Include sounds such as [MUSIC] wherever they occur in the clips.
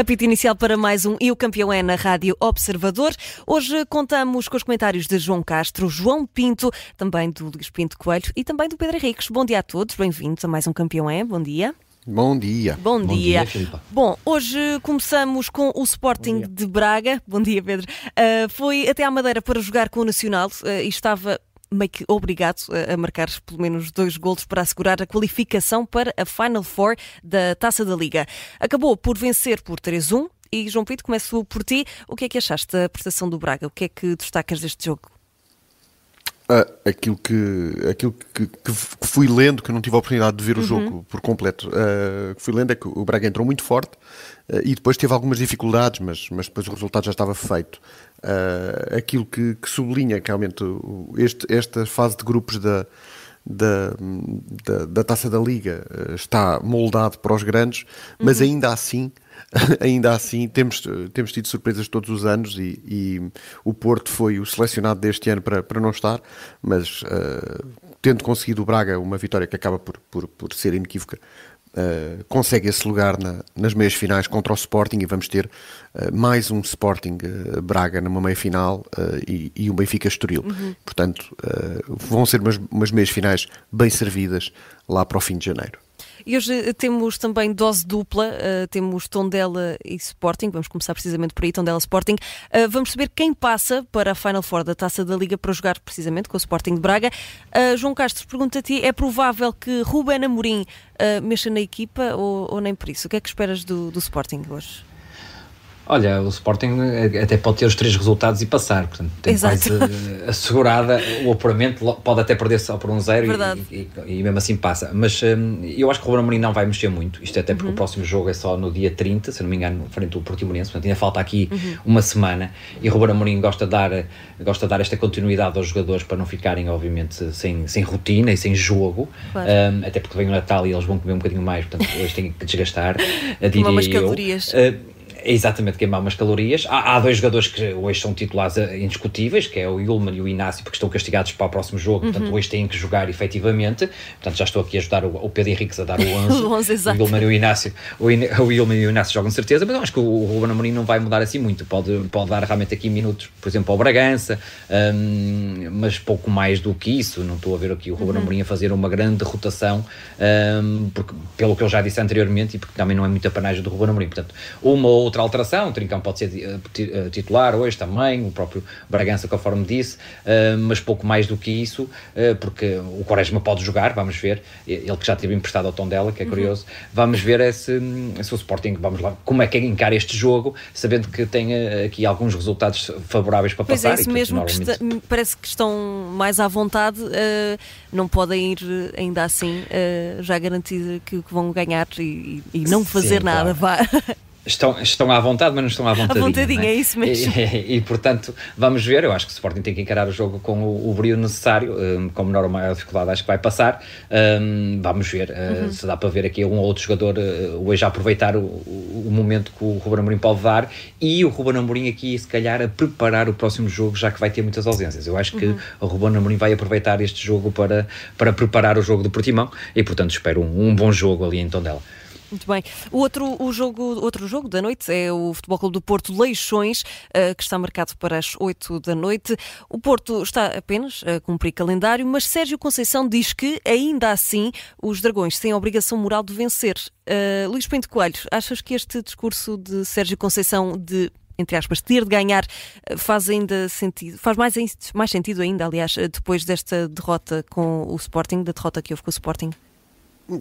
Apito inicial para mais um E o Campeão é na Rádio Observador. Hoje contamos com os comentários de João Castro, João Pinto, também do Luís Pinto Coelho e também do Pedro Henriques. Bom dia a todos, bem-vindos a mais um Campeão é. Bom dia. Bom dia. Bom, Bom dia. dia Bom, hoje começamos com o Sporting de Braga. Bom dia, Pedro. Uh, foi até à Madeira para jogar com o Nacional uh, e estava meio que obrigado a marcar pelo menos dois golos para assegurar a qualificação para a Final Four da Taça da Liga. Acabou por vencer por 3-1 e João Pinto, começo por ti. O que é que achaste da prestação do Braga? O que é que destacas deste jogo? Uh, aquilo que, aquilo que, que, fui lendo, que eu não tive a oportunidade de ver o uhum. jogo por completo, uh, que fui lendo é que o Braga entrou muito forte uh, e depois teve algumas dificuldades, mas, mas depois o resultado já estava feito. aquilo que, que, sublinha que realmente este, esta fase de grupos da, da, da, da Taça da Liga está moldado para os grandes, mas uhum. ainda assim [LAUGHS] ainda assim temos, temos tido surpresas todos os anos e, e, o Porto foi o selecionado deste ano para, para não estar, mas uh, tendo conseguido o Braga uma vitória que acaba por, por, por ser inequívoca, Uh, consegue esse lugar na, nas meias finais contra o Sporting e vamos ter uh, mais um Sporting Braga numa meia final e, e, um Benfica Estoril. Uhum. Portanto, vão ser umas, umas meias finais bem servidas lá para o fim de janeiro. E hoje eh, temos também dose dupla, uh, temos Tondela e Sporting, vamos começar precisamente por aí, Tondela Sporting. Uh, vamos saber quem passa para a Final Four da Taça da Liga para jogar precisamente com o Sporting de Braga. Uh, João Castro, pergunta-te, é provável que Ruben Amorim mexa na equipa ou, ou, nem por isso? O que é que esperas do, do Sporting hoje? Olha, o Sporting até pode ter os três resultados e passar, portanto tem Exato. quase assegurada o apuramento, pode até perder só por um zero e, e, e, mesmo assim passa. Mas um, eu acho que o Ruben Amorim não vai mexer muito, isto é até porque uhum. o próximo jogo é só no dia 30, se não me engano, frente ao Portimonense, portanto ainda falta aqui uhum. uma semana e o Ruben Amorim gosta de, dar, gosta de dar esta continuidade aos jogadores para não ficarem, obviamente, sem, sem rotina e sem jogo, claro. um, até porque vem o Natal e eles vão comer um bocadinho mais, portanto hoje têm que desgastar, [LAUGHS] diria umas calorias. Uh, exatamente queimar umas calorias. Há, há, dois jogadores que hoje são titulares indiscutíveis, que é o Ilman e o Inácio, porque estão castigados para o próximo jogo, uhum. portanto hoje têm que jogar efetivamente. Portanto já estou aqui a ajudar o, o Pedro Henriques a dar o [LAUGHS] 11. o 11 exato. O Ilman e o Inácio, o, o Ilman e o Inácio jogam certeza, mas eu acho que o, o Ruben Amorim não vai mudar assim muito. Pode, pode dar realmente aqui minutos, por exemplo, ao Bragança, um, mas pouco mais do que isso. Não estou a ver aqui o Ruben uhum. Amorim a fazer uma grande rotação, um, porque, pelo que eu já disse anteriormente, e porque também não é muita panagem do Ruben Amorim. Portanto, uma ou outra alteração, Trincão pode ser eh, eh, titular hoje também, o próprio Bragança, conforme disse, eh, mas pouco mais do que isso, porque o Quaresma pode jogar, vamos ver, ele que já teve emprestado ao tom dela, que é uhum. curioso, uhum. vamos ver esse, se o Sporting, vamos lá, como é que encara este jogo, sabendo que tem aqui alguns resultados favoráveis para pois passar. É, isso mesmo, que está, parece que estão mais à vontade, não podem ir ainda assim, já garantido que, vão ganhar e, e não fazer Sim, nada, claro. vá. Estão, estão à vontade, mas não estão à vontadinha. À vontadinha, é? é? isso mesmo. [LAUGHS] E, e, portanto, vamos ver. Eu acho que o Sporting tem que encarar o jogo com o, o brilho necessário, um, com menor ou maior dificuldade, acho que vai passar. Um, vamos ver uh, uhum. se dá para ver aqui um ou outro jogador uh, hoje a aproveitar o, o, o, momento que o Ruben Amorim pode dar e o Ruben Amorim aqui, se calhar, a preparar o próximo jogo, já que vai ter muitas ausências. Eu acho que uhum. o Ruben Amorim vai aproveitar este jogo para, para preparar o jogo do Portimão e, portanto, espero um, um bom jogo ali em Tondela. Muito bem. O outro, o jogo, outro jogo da noite é o Futebol Clube do Porto Leixões, uh, que está marcado para as 8 da noite. O Porto está apenas a cumprir calendário, mas Sérgio Conceição diz que, ainda assim, os Dragões têm a obrigação moral de vencer. Uh, Luís Pinto Coelho, achas que este discurso de Sérgio Conceição de entre aspas, ter de ganhar eh, faz ainda sentido, faz mais, mais sentido ainda, aliás, depois desta derrota com o Sporting, da derrota que houve com o Sporting?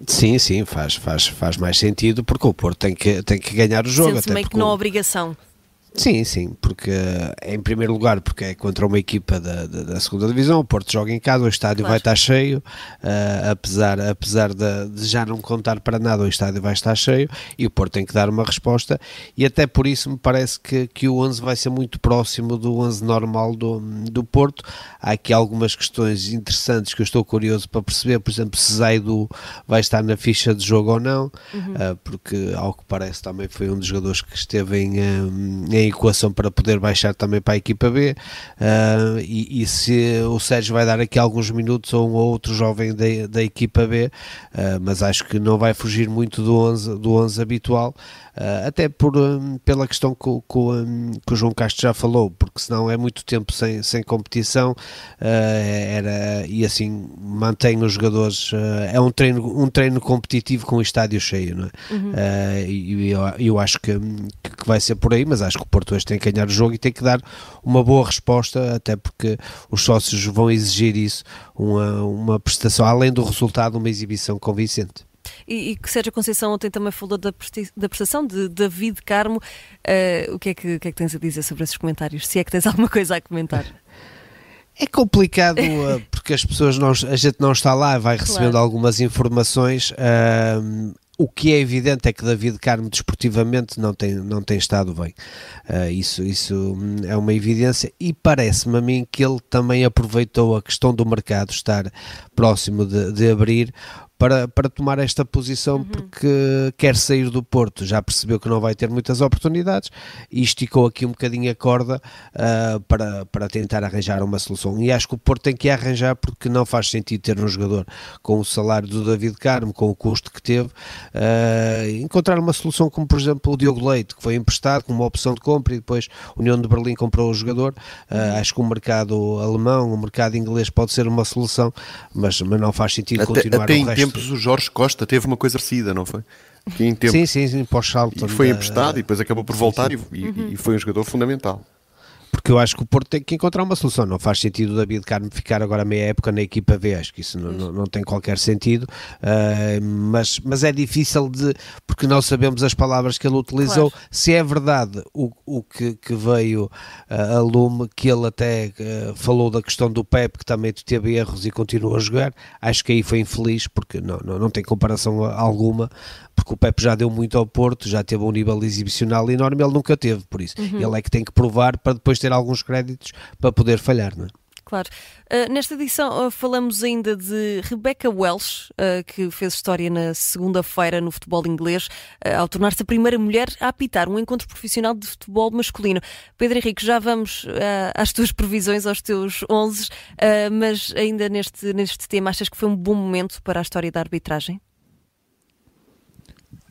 Sim, sim, faz, faz, faz mais sentido porque o Porto tem que, tem que ganhar o jogo. Sente-se meio que não obrigação. Sim, sim, porque eh, em primeiro lugar porque é contra uma equipa da, da, da segunda divisão, o Porto joga em casa, o estádio claro. vai estar cheio, uh, apesar, apesar de, de, já não contar para nada, o estádio vai estar cheio e o Porto tem que dar uma resposta e até por isso me parece que, que o 11 vai ser muito próximo do 11 normal do, do Porto. Há aqui algumas questões interessantes que eu estou curioso para perceber, por exemplo, se Zaido vai estar na ficha de jogo ou não, uhum. uh, porque ao que parece também foi um dos jogadores que esteve em, em em equação para poder baixar também para a equipa B. Uh, e, e, se o Sérgio vai dar aqui alguns minutos a um ou outro jovem da, da equipa B, uh, mas acho que não vai fugir muito do 11, do 11 habitual. Uh, até por, um, pela questão que, que, um, que, o João Castro já falou, porque senão é muito tempo sem, sem competição era, e assim mantém os jogadores. É um treino, um treino competitivo com o estádio cheio, não é? Uhum. e eu, eu acho que, que vai ser por aí, mas acho que Porto hoje tem que ganhar o jogo e tem que dar uma boa resposta, até porque os sócios vão exigir isso, uma, uma prestação, além do resultado, uma exibição convincente. E, e que Sérgio Conceição ontem também falou da, da prestação de David Carmo. Uh, o, que é que, o que é que tens a dizer sobre esses comentários? Se é que tens [LAUGHS] alguma coisa a comentar. É complicado uh, [LAUGHS] porque as pessoas não, a gente não está lá, vai recebendo claro. algumas informações. Uh, o que é evidente é que David Carmo desportivamente não tem, não tem estado bem. Uh, isso, isso hum, é uma evidência e parece-me a mim que ele também aproveitou a questão do mercado estar próximo de, de abrir para, para tomar esta posição uhum. porque quer sair do Porto, já percebeu que não vai ter muitas oportunidades e esticou aqui um bocadinho a corda uh, para, para tentar arranjar uma solução. E acho que o Porto tem que arranjar porque não faz sentido ter um jogador com o salário do David Carmo, com o custo que teve, uh, encontrar uma solução como, por exemplo, o Diogo Leite, que foi emprestado com uma opção de compra e depois a União de Berlim comprou o jogador. Uh, acho que o mercado alemão, o mercado inglês pode ser uma solução, mas, mas não faz sentido até, continuar até o resto tempos o Jorge Costa teve uma coisa parecida, não foi? Que em sim, sim, sim, pós-salto. Foi emprestado e depois acabou por voltar sim, sim. E, uhum. e foi um jogador fundamental porque eu acho que o Porto tem que encontrar uma solução. Não faz sentido o David Carmo ficar agora meia época na equipa V, acho que isso não, não, não tem qualquer sentido, uh, mas, mas é difícil de, porque não sabemos as palavras que ele utilizou, claro. se é verdade o, o que, que veio uh, a lume, que ele até uh, falou da questão do Pep, que também teve erros e continua a jogar, acho que aí foi infeliz, porque não, não, não tem comparação alguma, porque o Pep já deu muito ao Porto, já teve um nível exibicional enorme, ele nunca teve, por isso. Uhum. Ele é que tem que provar para depois ter alguns créditos para poder falhar, não é? Claro. Uh, nesta edição uh, falamos ainda de Rebecca Welsh, uh, que fez história na segunda-feira no futebol inglês, ao tornar-se a primeira mulher a apitar um encontro profissional de futebol masculino. Pedro Henrique, já vamos às tuas previsões, aos teus 11, mas ainda neste, neste tema, achas que foi um bom momento para a história da arbitragem?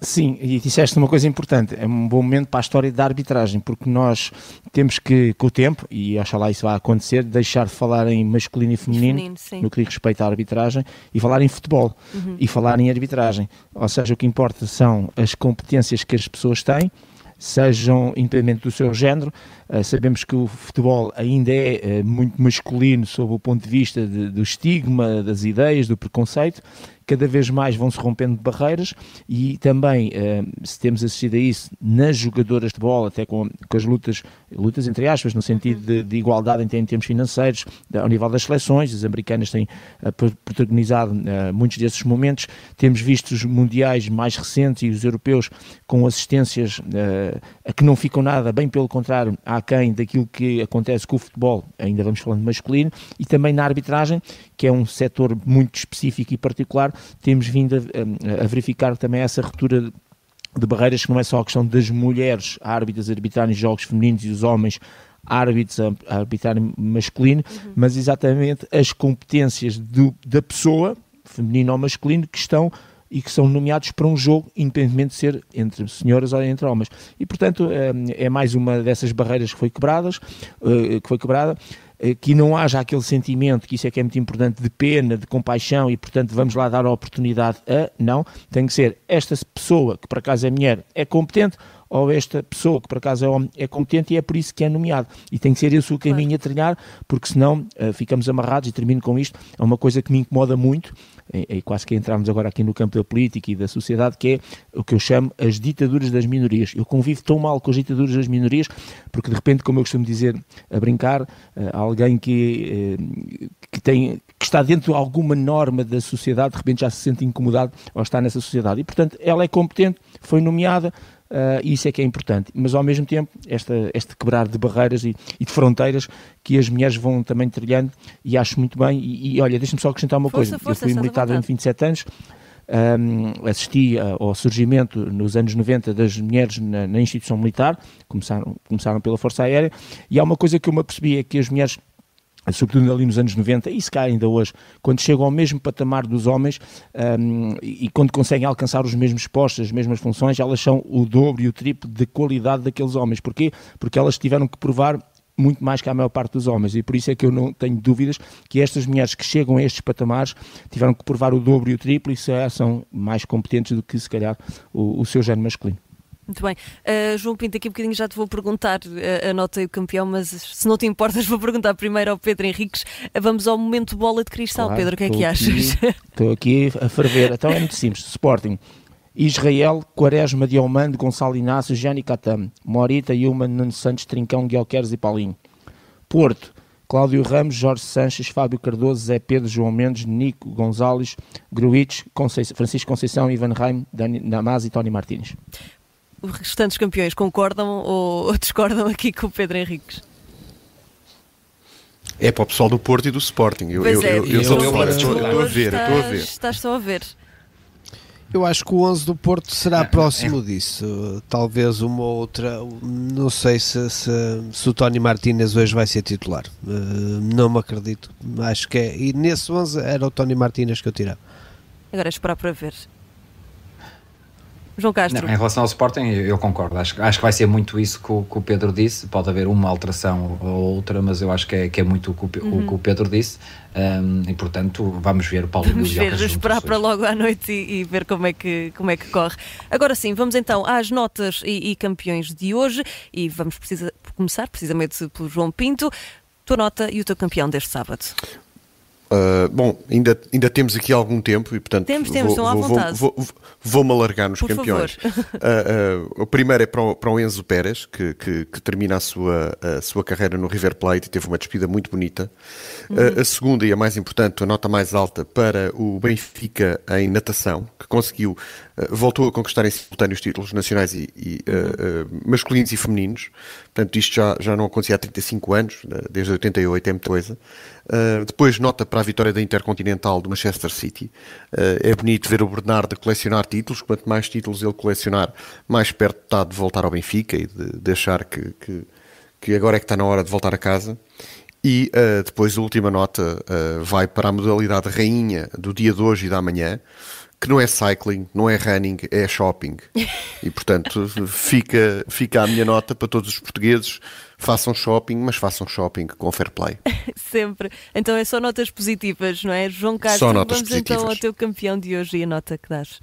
Sim, e disseste uma coisa importante, é um bom momento para a história da arbitragem, porque nós temos que, com o tempo, e lá isso vai acontecer, deixar de falar em masculino e feminino, feminino no que diz respeito à arbitragem, e falar em futebol, uhum. e falar em arbitragem. Ou seja, o que importa são as competências que as pessoas têm, sejam independente do seu género. Uh, sabemos que o futebol ainda é uh, muito masculino sob o ponto de vista de, do estigma, das ideias, do preconceito, cada vez mais vão se rompendo barreiras e também, uh, se temos assistido a isso nas jogadoras de bola, até com, com as lutas, lutas entre aspas, no sentido de, de igualdade em termos financeiros, ao nível das seleções, as americanas têm uh, protagonizado uh, muitos desses momentos, temos visto os mundiais mais recentes e os europeus com assistências a que não ficam nada, bem pelo contrário, aquém daquilo que acontece com o futebol, ainda vamos falando masculino, e também na arbitragem, que é um setor muito específico e particular, temos vindo a, a verificar também essa ruptura de barreiras que não é só a questão das mulheres árbitras arbitrarem jogos femininos e os homens árbitros a arbitrar masculino, uhum. mas exatamente as competências do, da pessoa, feminino ou masculino, que estão e que são nomeados para um jogo, independentemente de ser entre senhoras ou entre homens. E, portanto, é, é mais uma dessas barreiras que foi quebradas, eh, que foi quebrada. Eh, que não haja aquele sentimento, que isso é que é muito importante, de pena, de compaixão e, portanto, vamos lá dar a oportunidade a. Não, tem que ser esta pessoa, que por acaso é mulher, é competente, ou esta pessoa, que por acaso é homem, é competente e é por isso que é nomeado. E tem que ser esse o caminho a trilhar, porque senão uh, ficamos amarrados, e termino com isto, é uma coisa que me incomoda muito, e, e quase que entramos agora aqui no campo da política e da sociedade, que é o que eu chamo as ditaduras das minorias. Eu convivo tão mal com as ditaduras das minorias, porque de repente, como eu costumo dizer, a brincar, uh, alguém que, uh, que tem que está dentro de alguma norma da sociedade, de repente já se sente incomodado ao estar nessa sociedade. E, portanto, ela é competente, foi nomeada, Uh, isso é que é importante, mas ao mesmo tempo esta, este quebrar de barreiras e, e, de fronteiras que as mulheres vão também trilhando e acho muito bem. E, e olha, deixa-me só acrescentar uma força, coisa, força, eu fui militar durante 27 anos. Um, assisti ao surgimento nos anos 90 das mulheres na, na instituição militar, começaram, começaram pela Força Aérea, e há uma coisa que eu me apercebi é que as mulheres sobretudo ali nos anos 90, e se cá ainda hoje, quando chegam ao mesmo patamar dos homens um, e quando conseguem alcançar os mesmos postos, as mesmas funções, elas são o dobro e o triplo de qualidade daqueles homens. Porquê? Porque elas tiveram que provar muito mais que a maior parte dos homens, e por isso é que eu não tenho dúvidas que estas mulheres que chegam a estes patamares tiveram que provar o dobro e o triplo e são mais competentes do que se calhar o, o seu género masculino. Muito bem. Uh, João Pinto, aqui um bocadinho já te vou perguntar uh, a nota e o campeão, mas se não te importas, vou perguntar primeiro ao Pedro Henriques. Uh, vamos ao momento bola de cristal. Claro, Pedro, o que é que achas? [LAUGHS] Estou aqui a ferver. Então é muito simples. Sporting. Israel, Quaresma, Diomande, Gonçalo Inácio, Jani Catam, Morita, Yuma, Nuno Santos, Trincão, Guilhermes e Paulinho. Porto, Cláudio Ramos, Jorge Sanches, Fábio Cardoso, Zé Pedro, João Mendes, Nico Gonzalez, Gruitch, Francisco Conceição, Ivan Reim, Dani Damas e Tony Martins os restantes campeões concordam [LAUGHS] ou, discordam aqui com o Pedro Henriques? É para o pessoal do Porto e do Sporting. Eu, pois eu, é, eu, eu, estou, a ver, estou a ver. Estás só a ver. Eu acho que o 11 do Porto será próximo disso. Talvez uma outra. Não sei se, se, se o Tony Martínez hoje vai ser titular. Uh, não me acredito. Acho que é. E nesse 11 era o Tony Martínez que eu tirava. Agora é esperar para ver. João Castro. Não, em relação ao Sporting, eu concordo. Acho, acho que vai ser muito isso que o, que o, Pedro disse. Pode haver uma alteração ou outra, mas eu acho que é, que é muito o que, uhum. o que o Pedro disse. Um, e portanto, vamos ver o Paulo Vamos ver, esperar para logo à noite e, e, ver como é, que, como é que corre. Agora sim, vamos então às notas e, e campeões de hoje. E vamos precisa, começar precisamente pelo João Pinto. Tua nota e o teu campeão deste sábado. Uh, bom, ainda, ainda temos aqui algum tempo e, portanto, temos, temos, vou, vou, vou, vou, vou-me alargar nos Por campeões. Uh, [LAUGHS] uh, o primeiro é para o, para o Enzo Pérez, que, que, que, termina a sua, a sua carreira no River Plate e teve uma despida muito bonita. Uhum. a segunda e a mais importante, a nota mais alta, para o Benfica em natação, que conseguiu, voltou a conquistar em simultâneo os títulos nacionais e, e uhum. masculinos e femininos. Portanto, isto já, já não acontecia há 35 anos, desde 88, é muita coisa. Depois, nota para a vitória da Intercontinental do Manchester City. é bonito ver o Bernardo colecionar títulos, quanto mais títulos ele colecionar, mais perto está de voltar ao Benfica e de, de achar que, que, que, agora é que está na hora de voltar a casa. E uh, depois a última nota uh, vai para a modalidade rainha do dia de hoje e da manhã, que não é cycling, não é running, é shopping. E portanto fica, fica a minha nota para todos os portugueses façam shopping, mas façam shopping com fair play. [LAUGHS] Sempre. Então é só notas positivas, não é? João Castro, só notas vamos positivas. então ao teu campeão de hoje e a nota que dás.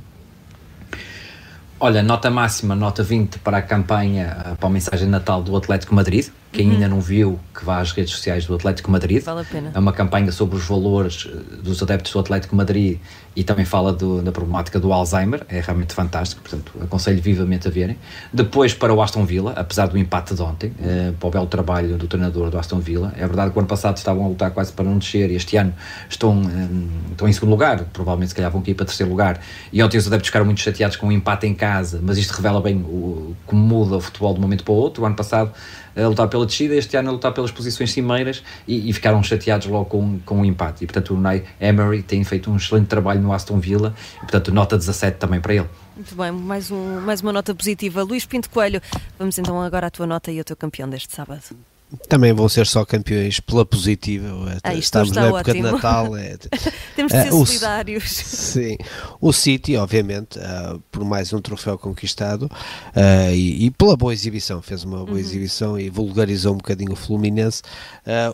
Olha, nota máxima, nota 20 para a campanha, para a mensagem de Natal do Atlético Madrid. Quem uhum. ainda não viu, que vá às redes sociais do Atlético Madrid. Vale a pena. É uma campanha sobre os valores eh, dos adeptos do Atlético Madrid e também fala do, da problemática do Alzheimer. É realmente fantástico, portanto, aconselho vivamente a verem. Depois, para o Aston Villa, apesar do empate de ontem, eh, para o belo trabalho do treinador do Aston Villa. É verdade que o ano passado estavam a lutar quase para não descer e este ano estão, eh, estão em segundo lugar, provavelmente se calhar vão cair para terceiro lugar. E ontem os adeptos ficaram muito chateados com o empate em casa, mas isto revela bem o, como muda o futebol de um momento para o outro. O ano passado a lutar pela descida, este ano a lutar pelas posições cimeiras e, e ficaram chateados logo com, com o empate. E portanto o Unai Emery tem feito um excelente trabalho no Aston Villa e portanto nota 17 também para ele. Muito bem, mais, um, mais uma nota positiva. Luís Pinto Coelho, vamos então agora à tua nota e ao teu campeão deste sábado. Também vão ser só campeões pela positiva. Ah, Estamos na época ótimo. de Natal. É... [LAUGHS] Temos de ser uh, solidários. Sim. O City, obviamente, uh, por mais um troféu conquistado uh, e, e, pela boa exibição, fez uma boa uhum. exibição e vulgarizou um bocadinho o Fluminense.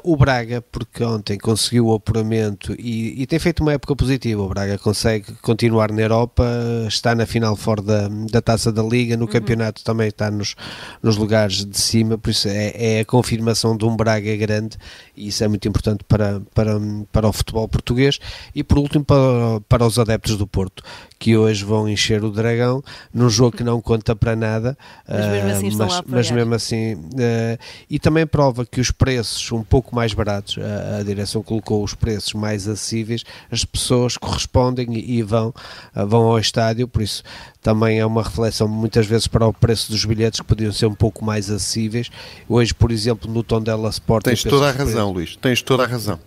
o Braga, porque ontem conseguiu o apuramento e, e, tem feito uma época positiva. O Braga consegue continuar na Europa, está na final fora da, da taça da Liga, no uhum. campeonato também está nos, nos lugares de cima, por isso é, é a confirmação afirmação de um Braga grande e isso é muito importante para, para, para o futebol português. E por último para, para os adeptos do Porto que hoje vão encher o Dragão num jogo que não conta para nada mas mesmo assim, uh, mas, mas mesmo assim uh, e também prova que os preços um pouco mais baratos a, a direção colocou os preços mais acessíveis as pessoas correspondem e, e vão, uh, vão ao estádio por isso também é uma reflexão muitas vezes para o preço dos bilhetes que podiam ser um pouco mais acessíveis. Hoje, por exemplo, no Tondela Sport... Tens toda a razão, Luís, tens toda a razão.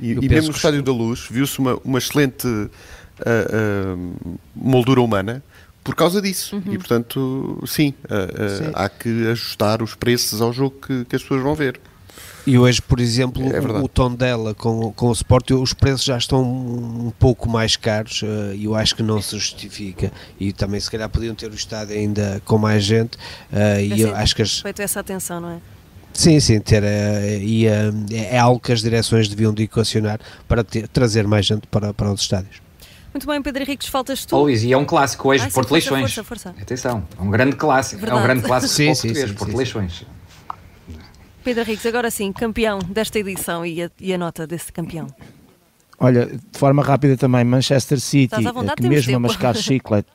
E, e mesmo no Estádio da Luz viu-se uma, uma excelente moldura humana por causa disso. Uhum. E, portanto, sim, sim, há que ajustar os preços ao jogo que, que as pessoas vão ver. E hoje, por exemplo, é o tom dela com, com o Sport, os preços já estão um pouco mais caros eh, e eu acho que não se justifica. E também, se calhar, podiam ter o estádio ainda com mais gente. Uh, e eu acho que as... feito essa atenção, não é? Sim, sim, ter, uh, e, uh, é algo que as direções deviam de equacionar para ter, trazer mais gente para, para os estádios. Muito bem, Pedro Henriques, faltas tu. Oh, Luís, e é um clássico hoje, ah, Porto Leixões. Força, força. Atenção, é um grande clássico. Verdade. É um grande clássico [LAUGHS] sim, sim, português, sim, Porto Leixões. Pedro Henriques, agora sim, campeão desta edição e a, e a nota desse campeão. Olha, de forma rápida também, Manchester City, vontade, que mesmo tempo. a mascar [LAUGHS] chiclete,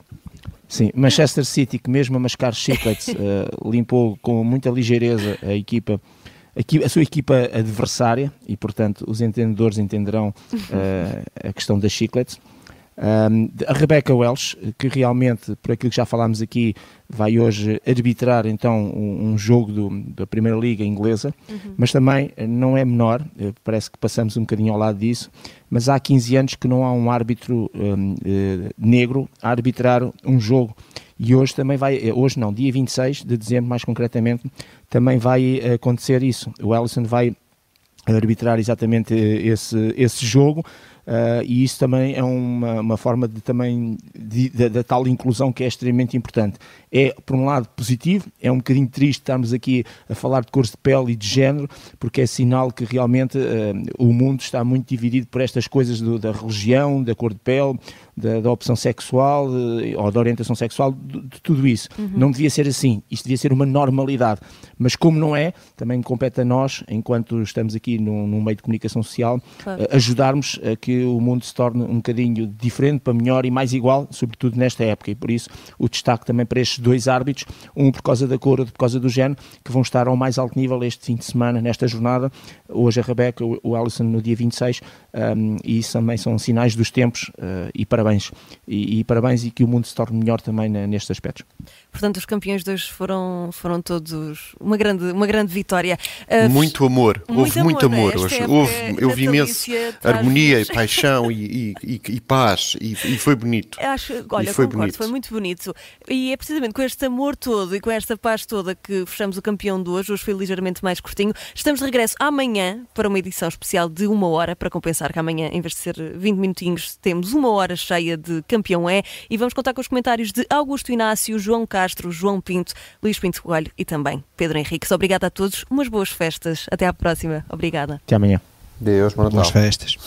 sim, Manchester City, que mesmo a mascar chiclete, uh, [LAUGHS] limpou com muita ligeireza a equipa, a, a, sua equipa adversária, e portanto os entendedores entenderão uh, [LAUGHS] a questão das chicletes. Um, a Rebecca Welsh, que realmente, por aquilo que já falámos aqui, vai hoje arbitrar então um, um jogo do, da Primeira Liga Inglesa, uhum. mas também não é menor, eh, parece que passamos um bocadinho ao lado disso, mas há 15 anos que não há um árbitro um, eh, negro a arbitrar um jogo. E hoje também vai, eh, hoje não, dia 26 de dezembro, mais concretamente, também vai acontecer isso. O Ellison vai arbitrar exatamente esse, esse jogo. Uh, e isso também é uma, uma forma de também da tal inclusão que é extremamente importante. É, por um lado, positivo, é um bocadinho triste estarmos aqui a falar de cores de pele e de género, porque é sinal que realmente uh, o mundo está muito dividido por estas coisas do, da religião, da cor de pele, da, da opção sexual uh, ou da orientação sexual, de, de tudo isso. Uhum. Não devia ser assim, isto devia ser uma normalidade. Mas como não é, também compete a nós, enquanto estamos aqui num, num meio de comunicação social, claro. ajudarmos a que que o mundo se torne um bocadinho diferente, para melhor e mais igual, sobretudo nesta época. E por isso o destaque também para estes dois árbitros, um por causa da cor, outro por causa do género, que vão estar ao mais alto nível este fim de semana, nesta jornada. Hoje a Rebeca, o Alisson no dia 26, um, e isso também são sinais dos tempos uh, e parabéns. E, e, parabéns e que o mundo se torne melhor também nestes aspectos. Portanto, os campeões de hoje foram, foram todos uma grande, uma grande vitória. Uh, muito amor, muito houve amor, muito amor hoje. É houve, eu vi imenso harmonia e paixão e, e, e, paz, e, e, foi bonito. Acho, olha, foi concordo, bonito. foi muito bonito. E é precisamente com este amor todo e com esta paz toda que fechamos o campeão de hoje. Hoje foi ligeiramente mais curtinho. Estamos de regresso amanhã para uma edição especial de uma hora para compensar que amanhã, em vez de ser 20 minutinhos, temos uma hora cheia de campeão é. E vamos contar com os comentários de Augusto Inácio, João Castro, João Pinto, Luís Pinto Coelho e também Pedro Henriques. Obrigada a todos, umas boas festas. Até à próxima. Obrigada. Até amanhã. Deus, boas festas.